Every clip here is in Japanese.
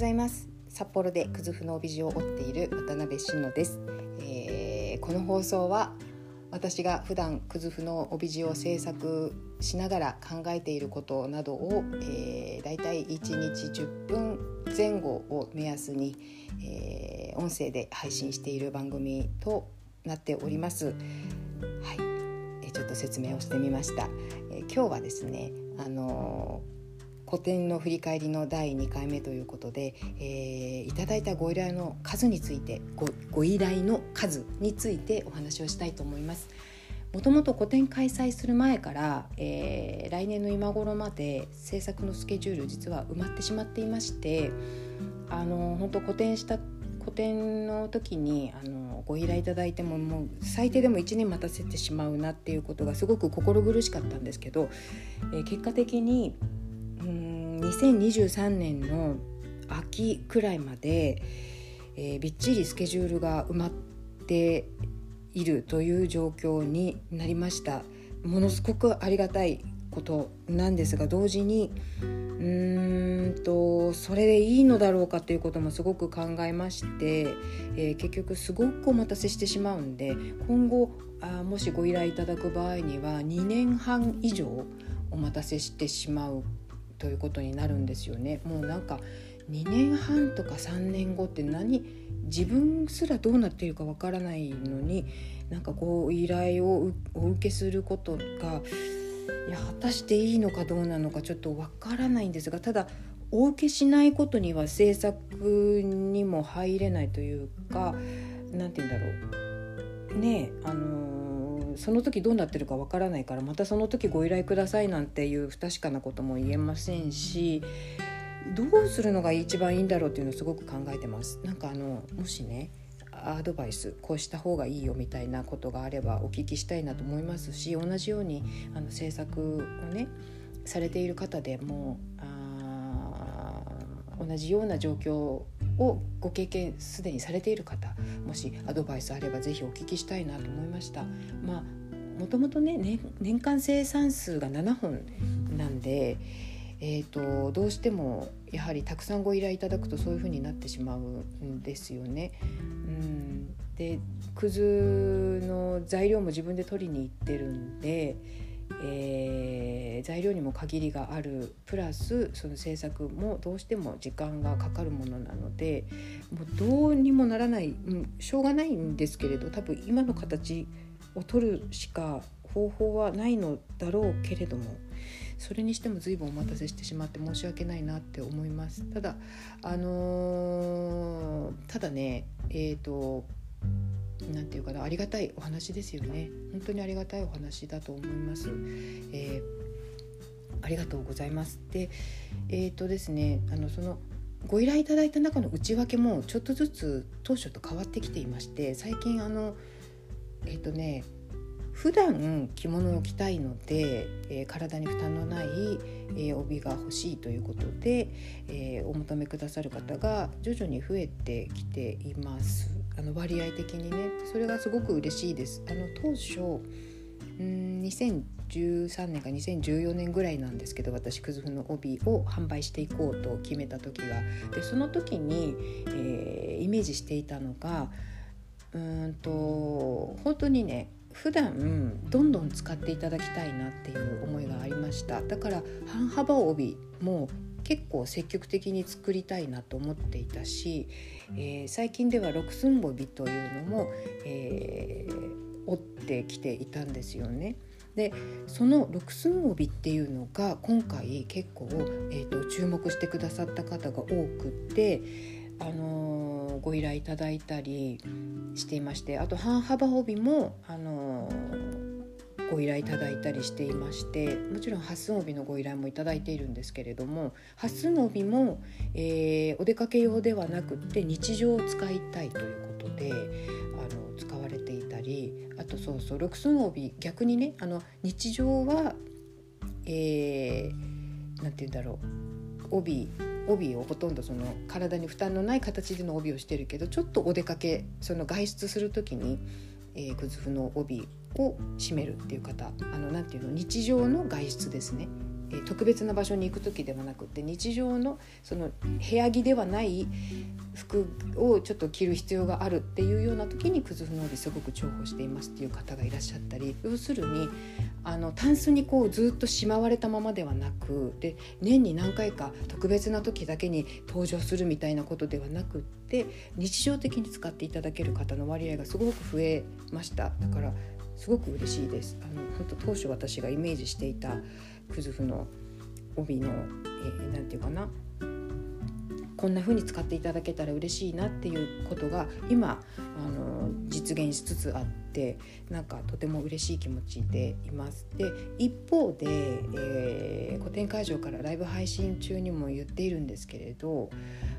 ざいます札幌でくずふの帯地を折っている渡辺真乃です、えー、この放送は私が普段くずふの帯地を制作しながら考えていることなどを、えー、だいたい1日10分前後を目安に、えー、音声で配信している番組となっております。はい、えー、ちょっと説明をしてみました。えー、今日はですね、あのー古典の振り返りの第2回目ということで、えー、いただいたご依頼の数についてご依頼の数についてお話をしたいと思います。もともと個展開催する前から、えー、来年の今頃まで制作のスケジュール実は埋まってしまっていましてあの本当個展した個展の時にあのご依頼いただいてももう最低でも1年待たせてしまうなっていうことがすごく心苦しかったんですけど、えー、結果的に2023年の秋くらいまで、えー、びっちりスケジュールが埋まっているという状況になりました。ものすごくありがたいことなんですが同時にうーんとそれでいいのだろうかということもすごく考えまして、えー、結局すごくお待たせしてしまうんで今後あもしご依頼いただく場合には2年半以上お待たせしてしまうということになるんですよね。もうなんか2年半とか3年後って何？自分すらどうなっているかわからないのになんかこう依頼をお受けすることがいや果たしていいのかどうなのかちょっとわからないんですがただお受けしないことには制作にも入れないというか何て言うんだろうねあのその時どうなってるかわからないからまたその時ご依頼くださいなんていう不確かなことも言えませんしどうするのが一番いいんだろうっていうのをすごく考えてます。なんかあのもしねアドバイスこうした方がいいよみたいなことがあればお聞きしたいなと思いますし同じようにあの制作をねされている方でもあ同じような状況をご経験すでにされている方もしアドバイスあれば是非お聞きしたいなと思いました。まあもともとね年間生産数が7本なんで、えーと、どうしてもやはりたくさんご依頼いただくとそういうふうになってしまうんですよね。うん、でくずの材料も自分で取りに行ってるんで、えー、材料にも限りがある。プラスその制作もどうしても時間がかかるものなのでもうどうにもならない、うん、しょうがないんですけれど多分今の形を取るしか方法はないのだろうけれどもそれにしても随分お待たせしてしまって申し訳ないなって思います。ただあのー、ただねえっ、ー、と何て言うかなありがたいお話ですよね。本当にありがたいお話だと思います、えー、ありがとうございます。でえっ、とですねあのそのご依頼いただいた中の内訳もちょっとずつ当初と変わってきていまして最近あのえっ、とね普段着物を着たいので、えー、体に負担のない、えー、帯が欲しいということで、えー、お求めくださる方が徐々に増えてきています。あの割合的にねそれがすごく嬉しいです。あの当初うん2013年か2014年ぐらいなんですけど私くずふの帯を販売していこうと決めた時が。でその時に、えーイメージしていたのがうんと本当にね普段どんどん使っていただきたいなっていう思いがありました。だから半幅帯も結構積極的に作りたいなと思っていたし、えー、最近では六寸帯というのも、えー、折ってきていたんですよね。でその六寸帯っていうのが今回結構、えーと、注目してくださった方が多くってあのー、ご依頼いただいたりしていましてあと半幅帯も、あのー、ご依頼いただいたりしていましてもちろん八寸帯のご依頼もいただいているんですけれども八寸帯も、えー、お出かけ用ではなくって日常を使いたいということであの使われていたりあとそうそう六寸帯逆にねあの日常はえー、て言うんだろう帯帯をほとんどその体に負担のない形での帯をしてるけどちょっとお出かけその外出する時に、えー、グズフの帯を締めるっていう方あのなていうの日常の外出ですね、特別な場所に行く時ではなくて日常のその部屋着ではない服をちょっと着る必要があるっていうような時にクズフの帯すごく重宝していますっていう方がいらっしゃったり要するにあのタンスにこうずっとしまわれたままではなくで年に何回か特別な時だけに登場するみたいなことではなくって日常的に使っていただける方の割合がすごく増えました。だからすごく嬉しいです。あの本当当初私がイメージしていたクズフの帯の何、えー、て言うかな。こんな風に使っていただけたら嬉しいなっていうことが今あの実現しつつあってなんかとても嬉しい気持ちでいます。で一方で、えー、古典会場からライブ配信中にも言っているんですけれど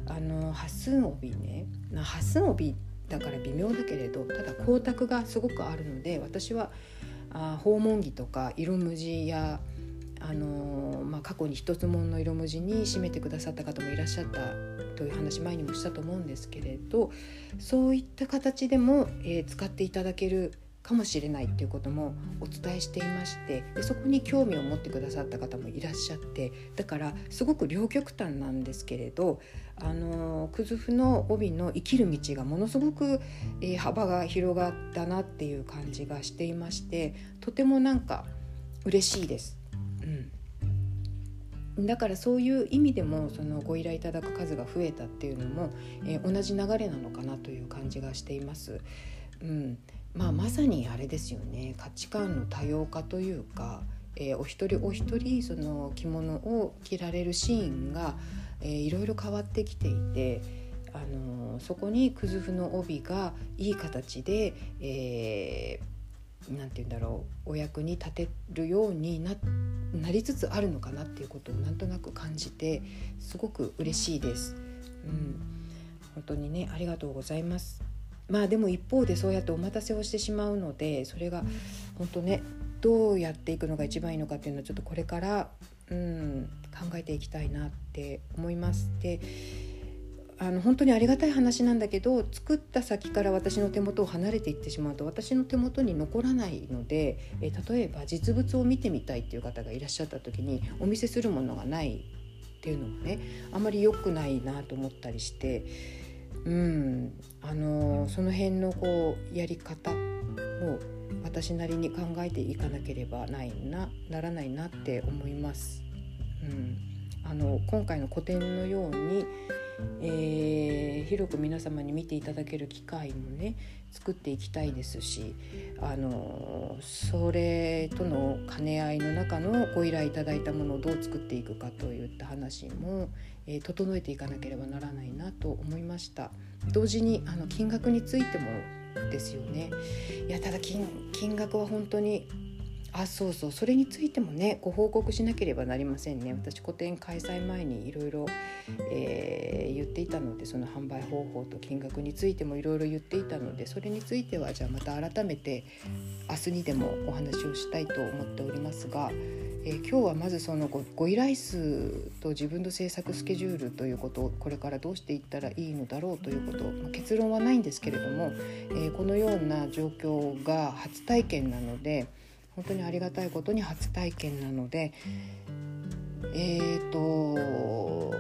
あのハスン帯ね。ハスン帯だから微妙だけれどただ光沢がすごくあるので私はあ訪問着とか色無地やあのー、まあ、過去に一つもの色文字に締めてくださった方もいらっしゃったという話前にもしたと思うんですけれどそういった形でも、えー、使っていただけるかもしれないっていうこともお伝えしていましてでそこに興味を持ってくださった方もいらっしゃってだからすごく両極端なんですけれどあのクズフの帯の生きる道がものすごく、えー、幅が広がったなっていう感じがしていましてとてもなんか嬉しいです。うん、だからそういう意味でもそのご依頼いただく数が増えたっていうのも、えー、同じ流れなのかなという感じがしています。うんまあ、まさにあれですよね価値観の多様化というか、えー、お一人お一人その着物を着られるシーンが、えー、いろいろ変わってきていて。あのー、そこにくずふの帯がいい形で、えー、何て言うんだろうお役に立てるようにななりつつあるのかなっていうことをなんとなく感じてすごく嬉しいです。うん、本当にねありがとうございます。まあでも一方でそうやってお待たせをしてしまうのでそれが本当ねどうやっていくのが一番いいのかっていうのはちょっとこれから、うん、考えていきたいなって思います。であの本当にありがたい話なんだけど作った先から私の手元を離れていってしまうと私の手元に残らないので、え例えば実物を見てみたいっていう方がいらっしゃった時にお見せするものがないっていうのもねあんまり良くないなと思ったりしてうん。あのその辺のこうやり方を私なりに考えていかなければないなならないなって思います。うん、あの今回の個展のようにえー、広く皆様に見ていただける機会もね作っていきたいですしあのそれとの兼ね合いの中のご依頼いただいたものをどう作っていくかといった話も、えー、整えていかなければならないなと思いました。同時にあの金額についてもですよね。いやただ金額は本当にあそうそうそれについてもねご報告しなければなりませんね私個展開催前にいろいろ言っていたのでその販売方法と金額についてもいろいろ言っていたのでそれについてはじゃあまた改めて明日にでもお話をしたいと思っておりますが、えー、今日はまずそのご依頼数と自分の制作スケジュールということをこれからどうしていったらいいのだろうということ、まあ、結論はないんですけれども、えー、このような状況が初体験なので。本当にありがたいことに初体験なのでえーと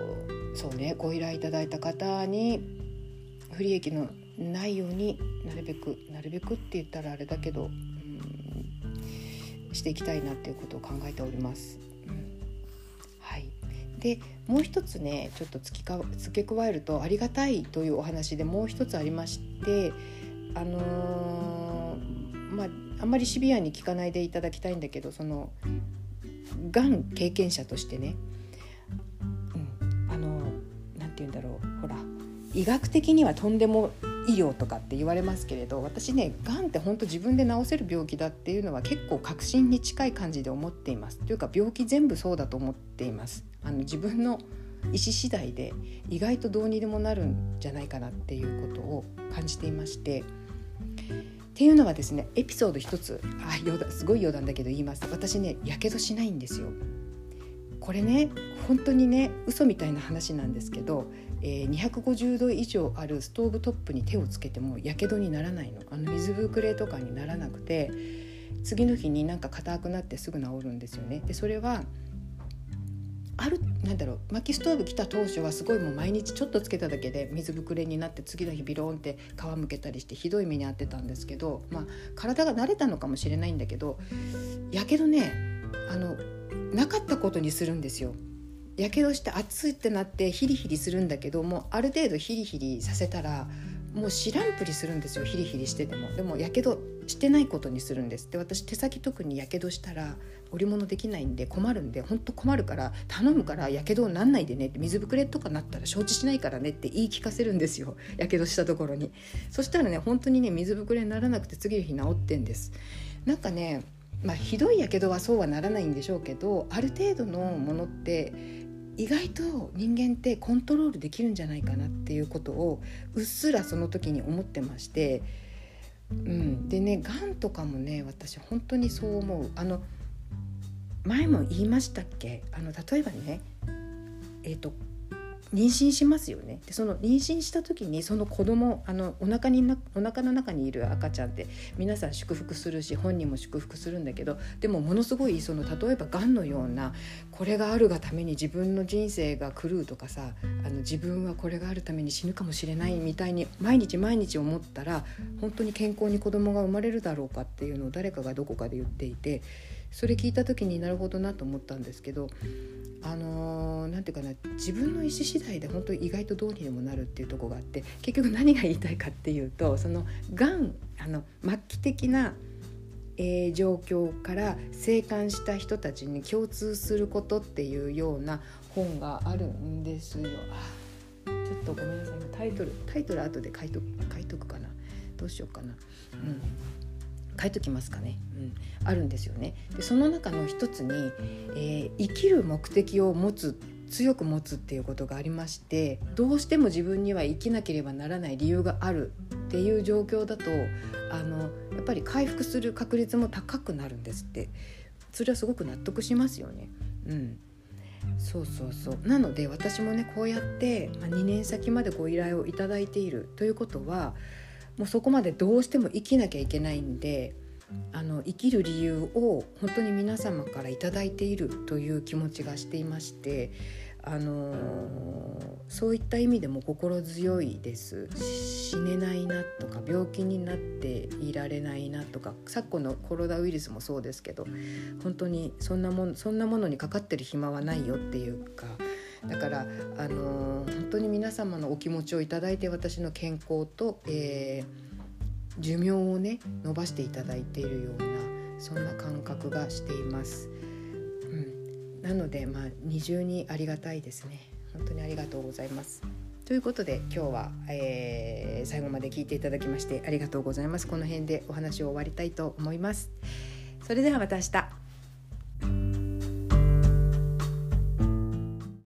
そうねご依頼いただいた方に不利益のないようになるべくなるべくって言ったらあれだけど、うん、していきたいなっていうことを考えております。うん、はいでもう一つねちょっと付きか付け加えるとありがたいというお話でもう一つありましてあのー、まああんまりシビアに聞かないでいただきたいんだけどそのがん経験者としてね、うん、あの何て言うんだろうほら医学的にはとんでも医療とかって言われますけれど私ねがんって本当自分で治せる病気だっていうのは結構確信に近い感じで思っています。というか病気全部そうだと思っています。あの自分の意思次第で意外とどうにでもなるんじゃないかなっていうことを感じていましてっていうのはですねエピソード一つあ余談すごい余談だけど言います。私ねやけどしないんですよ。これね本当にね嘘みたいな話なんですけど、えー、250度以上あるストーブトップに手をつけてもやけどにならないの。あの水ぶくれとかにならなくて次の日になんか硬くなってすぐ治るんですよね。でそれはあるなんだろう薪ストーブ来た当初はすごいもう毎日ちょっとつけただけで水ぶくれになって次の日ビローンって皮むけたりしてひどい目に遭ってたんですけど、まあ、体が慣れたのかもしれないんだけどやけどねあのなかったことにするんですよ。やけどして熱いってなってヒリヒリするんだけどもある程度ヒリヒリさせたらもう知らんぷりするんですよヒリヒリしてても。でもやけどしてないことにするんです。で私手先特にやけどしたら織物できないんで困るんで本当困るから頼むからやけどなんないでねって水ぶくれとかなったら承知しないからねって言い聞かせるんですよやけどしたところに。そしたらね本当にね水ぶくれにならなくて次の日治ってんです。なんかねまあひどいやけどはそうはならないんでしょうけどある程度のものって意外と人間ってコントロールできるんじゃないかなっていうことをうっすらその時に思ってまして、うん、でねがんとかもね私本当にそう思う。あの前も言いましたっけ？あの例えばねえっ、ー、と妊娠しますよね。でその妊娠した時にその子供あのお腹になお腹の中にいる赤ちゃんって皆さん祝福するし本人も祝福するんだけどでもものすごいその例えばがんのようなこれがあるがために自分の人生が狂うとかさあの自分はこれがあるために死ぬかもしれないみたいに毎日毎日思ったら本当に健康に子供が生まれるだろうかっていうのを誰かがどこかで言っていてそれ聞いた時になるほどなと思ったんですけどあのー、て言うかな自分の意思次第で本当に意外とどうにでもなるっていうとこがあって結局何が言いたいかっていうとそのがんあの末期的な、えー、状況から生還した人たちに共通することっていうような本があるんですよ。ちょっとごめんなさいタイトルタイトル後で書いと書いとくかなどうしようかな。うん書いときますかね、うん、あるんですよね。でその中の一つに、えー、生きる目的を持つ強く持つっていうことがありましてどうしても自分には生きなければならない理由があるっていう状況だとあのやっぱり回復する確率も高くなるんですって。それはすごく納得しますよね。うん。そうそうそう。なので私もねこうやって、まあ、2年先までご依頼をいただいているということはもうそこまでどうしても生きなきゃいけないんであの生きる理由を本当に皆様から頂いているという気持ちがしていましてあのそういった意味でも心強いです。死ねないなとか病気になっていられないなとか昨今のコロナウイルスもそうですけど本当にそんなもんそんなものにかかってる暇はないよっていうかだからあの本当に皆様のお気持ちを頂いて私の健康と、えー、寿命をね伸ばしていただいているようなそんな感覚がしています。うん、なのでまあ二重にありがたいですね。本当にありがとうございます。ということで今日は、えー、最後まで聞いていただきましてありがとうございます。この辺でお話を終わりたいと思います。それではまた明日。